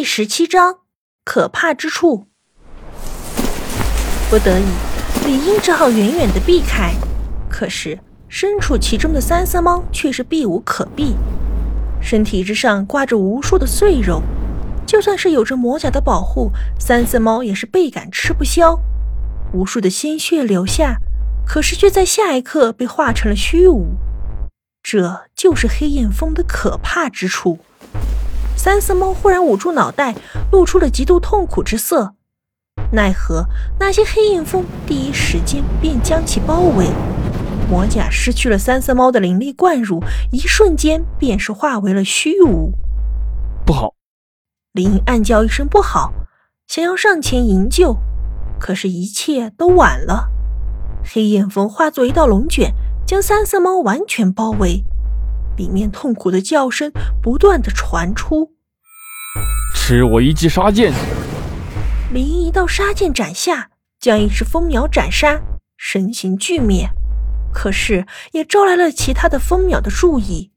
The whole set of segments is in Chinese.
第十七章，可怕之处。不得已，李英只好远远的避开。可是身处其中的三色猫却是避无可避，身体之上挂着无数的碎肉，就算是有着魔甲的保护，三色猫也是倍感吃不消。无数的鲜血流下，可是却在下一刻被化成了虚无。这就是黑焰风的可怕之处。三色猫忽然捂住脑袋，露出了极度痛苦之色。奈何那些黑焰蜂第一时间便将其包围，魔甲失去了三色猫的灵力灌入，一瞬间便是化为了虚无。不好！林英暗叫一声不好，想要上前营救，可是，一切都晚了。黑焰风化作一道龙卷，将三色猫完全包围。里面痛苦的叫声不断的传出。吃我一记杀剑！林一道杀剑斩下，将一只蜂鸟斩杀，身形俱灭。可是也招来了其他的蜂鸟的注意。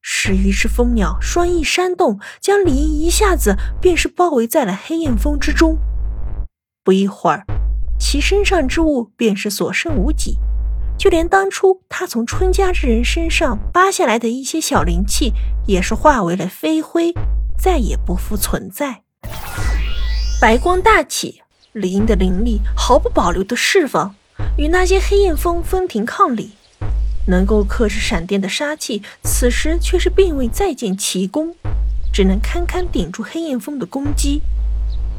十余只蜂鸟双翼扇动，将李英一下子便是包围在了黑焰风之中。不一会儿，其身上之物便是所剩无几。就连当初他从春家之人身上扒下来的一些小灵气，也是化为了飞灰，再也不复存在。白光大起，李英的灵力毫不保留的释放，与那些黑焰风分庭抗礼。能够克制闪电的杀气，此时却是并未再见奇功，只能堪堪顶住黑焰风的攻击。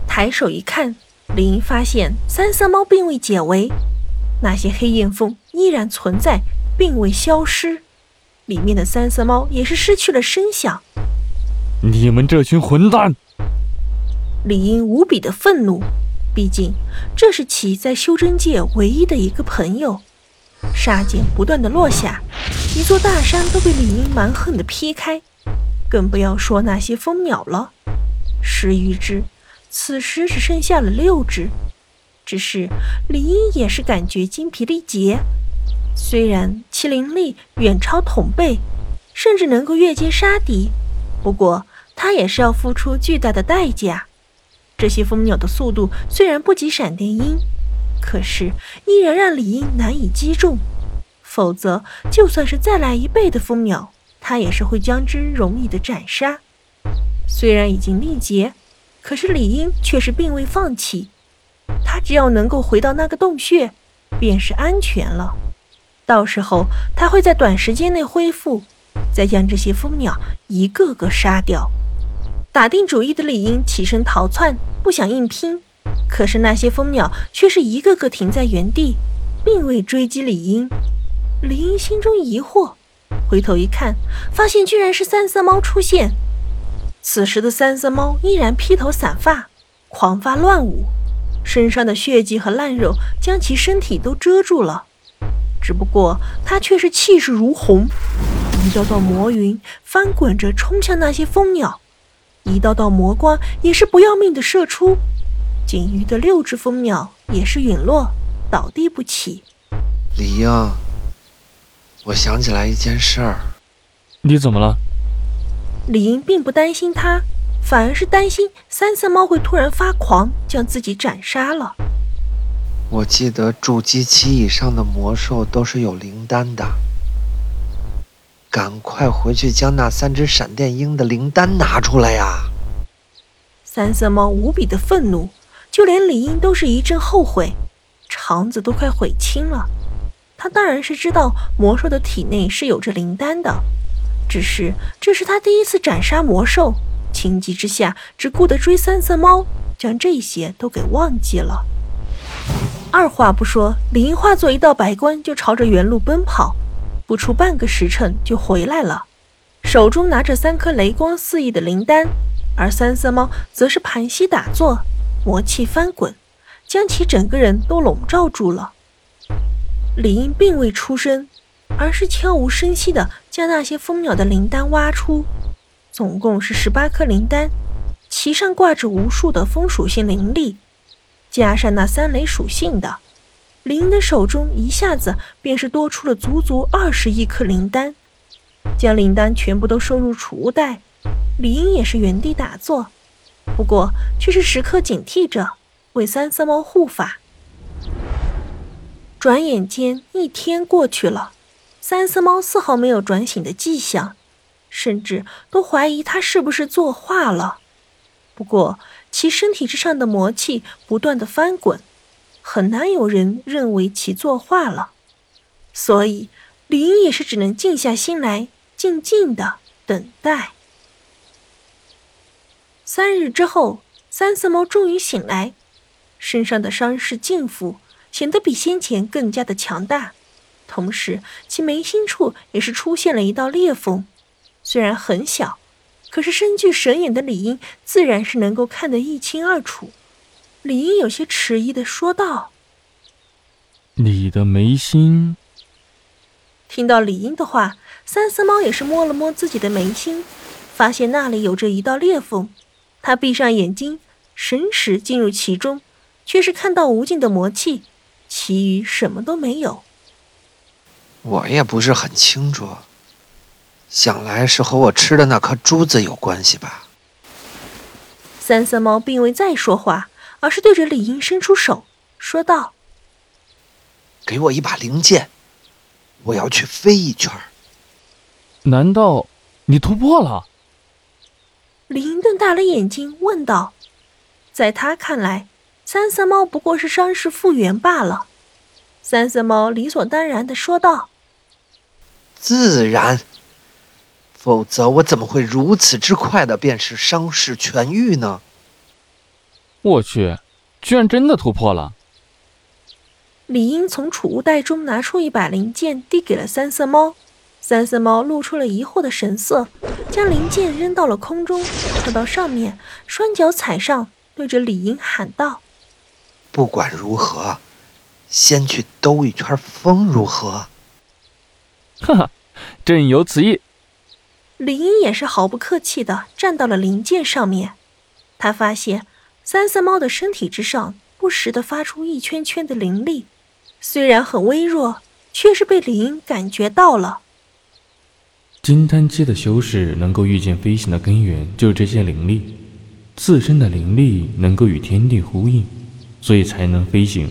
抬手一看，李英发现三色猫并未解围。那些黑焰凤依然存在，并未消失。里面的三色猫也是失去了声响。你们这群混蛋！李英无比的愤怒，毕竟这是其在修真界唯一的一个朋友。杀剑不断的落下，一座大山都被李英蛮横的劈开，更不要说那些蜂鸟了。十余只，此时只剩下了六只。只是李英也是感觉精疲力竭，虽然其灵力远超同辈，甚至能够越阶杀敌，不过他也是要付出巨大的代价。这些蜂鸟的速度虽然不及闪电鹰，可是依然让李英难以击中。否则，就算是再来一倍的蜂鸟，他也是会将之容易的斩杀。虽然已经力竭，可是李英却是并未放弃。他只要能够回到那个洞穴，便是安全了。到时候他会在短时间内恢复，再将这些蜂鸟一个个杀掉。打定主意的李英起身逃窜，不想硬拼。可是那些蜂鸟却是一个个停在原地，并未追击李英。李英心中疑惑，回头一看，发现居然是三色猫出现。此时的三色猫依然披头散发，狂发乱舞。身上的血迹和烂肉将其身体都遮住了，只不过他却是气势如虹，一道道魔云翻滚着冲向那些蜂鸟，一道道魔光也是不要命的射出，仅余的六只蜂鸟也是陨落，倒地不起。李英，我想起来一件事儿，你怎么了？李英并不担心他。反而是担心三色猫会突然发狂，将自己斩杀了。我记得筑基期以上的魔兽都是有灵丹的，赶快回去将那三只闪电鹰的灵丹拿出来呀！三色猫无比的愤怒，就连李英都是一阵后悔，肠子都快悔青了。他当然是知道魔兽的体内是有着灵丹的，只是这是他第一次斩杀魔兽。情急之下，只顾得追三色猫，将这些都给忘记了。二话不说，李英化作一道白光，就朝着原路奔跑。不出半个时辰，就回来了，手中拿着三颗雷光四溢的灵丹。而三色猫则是盘膝打坐，魔气翻滚，将其整个人都笼罩住了。李英并未出声，而是悄无声息地将那些蜂鸟的灵丹挖出。总共是十八颗灵丹，其上挂着无数的风属性灵力，加上那三雷属性的，林的手中一下子便是多出了足足二十亿颗灵丹。将灵丹全部都收入储物袋，李英也是原地打坐。不过却是时刻警惕着为三色猫护法。转眼间一天过去了，三色猫丝毫没有转醒的迹象，甚至都怀疑他是不是作画了。不过其身体之上的魔气不断的翻滚，很难有人认为其作画了。所以李英也是只能静下心来，静静的等待。三日之后，三色猫终于醒来，身上的伤势尽复。显得比先前更加的强大，同时其眉心处也是出现了一道裂缝，虽然很小，可是身具神眼的李英自然是能够看得一清二楚。李英有些迟疑的说道：“你的眉心。”听到李英的话，三色猫也是摸了摸自己的眉心，发现那里有着一道裂缝。他闭上眼睛，神识进入其中，却是看到无尽的魔气。其余什么都没有。我也不是很清楚，想来是和我吃的那颗珠子有关系吧。三色猫并未再说话，而是对着李英伸出手，说道：“给我一把灵剑，我要去飞一圈。”难道你突破了？李英瞪大了眼睛问道：“在他看来。”三色猫不过是伤势复原罢了，三色猫理所当然的说道：“自然，否则我怎么会如此之快的便是伤势痊愈呢？”我去，居然真的突破了！李英从储物袋中拿出一把零件，递给了三色猫。三色猫露出了疑惑的神色，将零件扔到了空中，跳到上面，双脚踩上，对着李英喊道。不管如何，先去兜一圈风如何？哈哈，朕有此意。李英也是毫不客气的站到了灵剑上面。他发现三色猫的身体之上不时的发出一圈圈的灵力，虽然很微弱，却是被李英感觉到了。金丹期的修士能够预见飞行的根源，就是这些灵力，自身的灵力能够与天地呼应。所以才能飞行，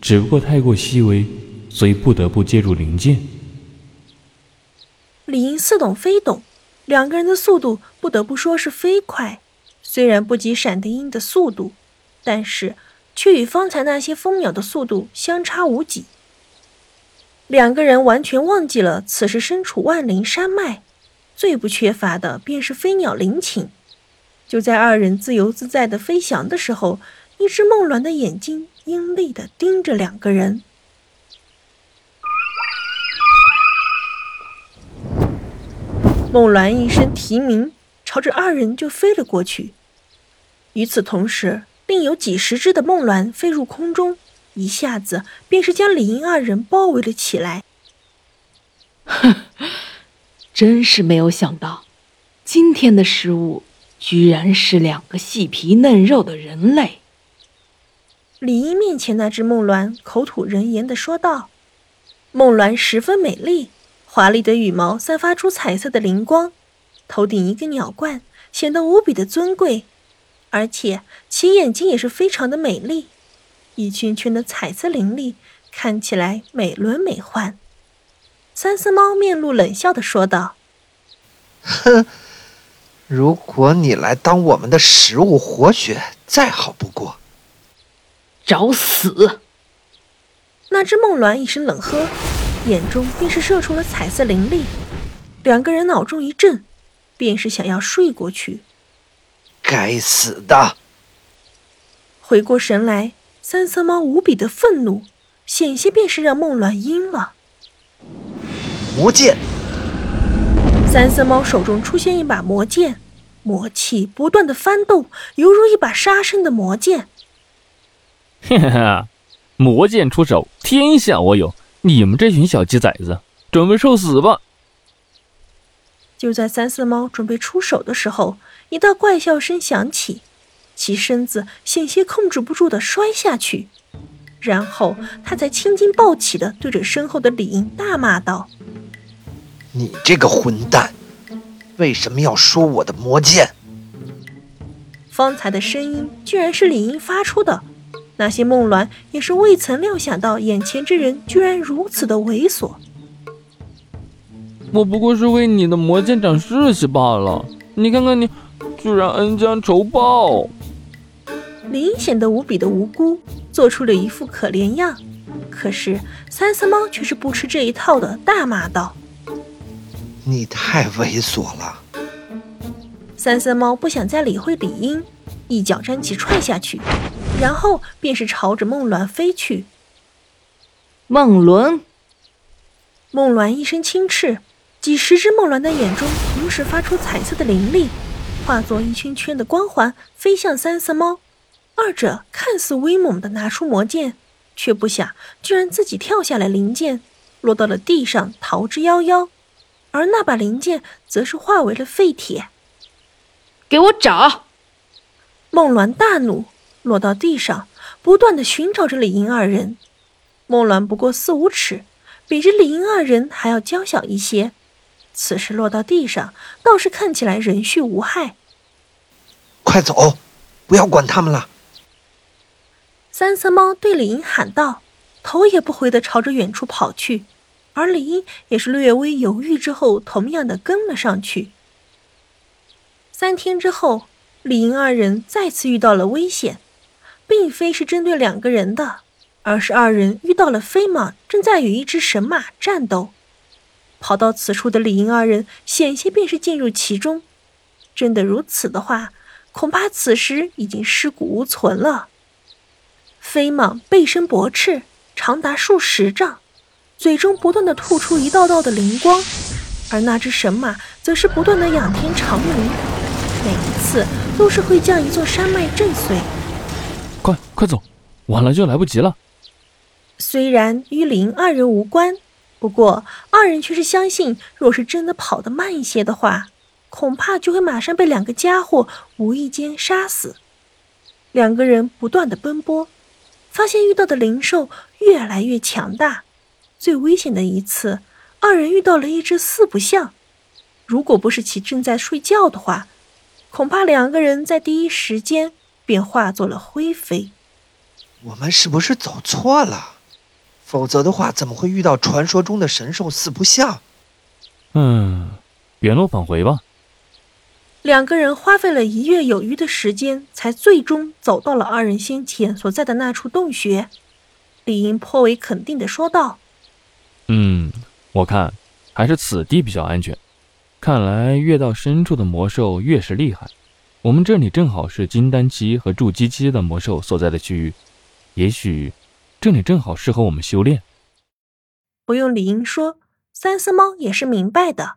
只不过太过细微，所以不得不借助灵剑。李英似懂非懂，两个人的速度不得不说是飞快，虽然不及闪电鹰的速度，但是却与方才那些蜂鸟的速度相差无几。两个人完全忘记了此时身处万灵山脉，最不缺乏的便是飞鸟灵禽。就在二人自由自在的飞翔的时候。一只梦鸾的眼睛阴厉的盯着两个人。梦鸾一声啼鸣，朝着二人就飞了过去。与此同时，另有几十只的梦鸾飞入空中，一下子便是将李英二人包围了起来。哼，真是没有想到，今天的食物居然是两个细皮嫩肉的人类。李英面前那只梦鸾口吐人言的说道：“梦鸾十分美丽，华丽的羽毛散发出彩色的灵光，头顶一个鸟冠，显得无比的尊贵，而且其眼睛也是非常的美丽，一圈圈的彩色灵力，看起来美轮美奂。”三色猫面露冷笑的说道：“哼，如果你来当我们的食物，活血再好不过。”找死！那只梦鸾一声冷喝，眼中便是射出了彩色灵力。两个人脑中一震，便是想要睡过去。该死的！回过神来，三色猫无比的愤怒，险些便是让梦鸾阴了。魔剑！三色猫手中出现一把魔剑，魔气不断的翻动，犹如一把杀生的魔剑。哈哈，魔剑出手，天下我有！你们这群小鸡崽子，准备受死吧！就在三色猫准备出手的时候，一道怪笑声响起，其身子险些控制不住的摔下去，然后他才青筋暴起的对着身后的李英大骂道：“你这个混蛋，为什么要说我的魔剑？”方才的声音居然是李英发出的。那些梦鸾也是未曾料想到，眼前之人居然如此的猥琐。我不过是为你的魔剑长士气罢了。你看看你，居然恩将仇报！李英显得无比的无辜，做出了一副可怜样。可是三色猫却是不吃这一套的，大骂道：“你太猥琐了！”三色猫不想再理会李英，一脚将其踹下去。然后便是朝着梦鸾飞去。梦鸾，梦鸾一声轻斥，几十只梦鸾的眼中同时发出彩色的灵力，化作一圈圈的光环飞向三色猫。二者看似威猛的拿出魔剑，却不想居然自己跳下来，灵剑落到了地上，逃之夭夭。而那把灵剑则是化为了废铁。给我找！梦鸾大怒。落到地上，不断的寻找着李英二人。梦鸾不过四五尺，比着李英二人还要娇小一些。此时落到地上，倒是看起来人畜无害。快走，不要管他们了。三色猫对李英喊道，头也不回的朝着远处跑去。而李英也是略微犹豫之后，同样的跟了上去。三天之后，李英二人再次遇到了危险。并非是针对两个人的，而是二人遇到了飞蟒，正在与一只神马战斗。跑到此处的李英二人险些便是进入其中。真的如此的话，恐怕此时已经尸骨无存了。飞蟒背身驳翅，长达数十丈，嘴中不断的吐出一道道的灵光，而那只神马则是不断的仰天长鸣，每一次都是会将一座山脉震碎。快快走，晚了就来不及了。虽然与林二人无关，不过二人却是相信，若是真的跑得慢一些的话，恐怕就会马上被两个家伙无意间杀死。两个人不断的奔波，发现遇到的灵兽越来越强大。最危险的一次，二人遇到了一只四不像。如果不是其正在睡觉的话，恐怕两个人在第一时间。便化作了灰飞。我们是不是走错了？否则的话，怎么会遇到传说中的神兽四不像？嗯，原路返回吧。两个人花费了一月有余的时间，才最终走到了二人先前所在的那处洞穴。李英颇为肯定的说道：“嗯，我看还是此地比较安全。看来越到深处的魔兽越是厉害。”我们这里正好是金丹期和筑基期的魔兽所在的区域，也许这里正好适合我们修炼。不用李英说，三色猫也是明白的。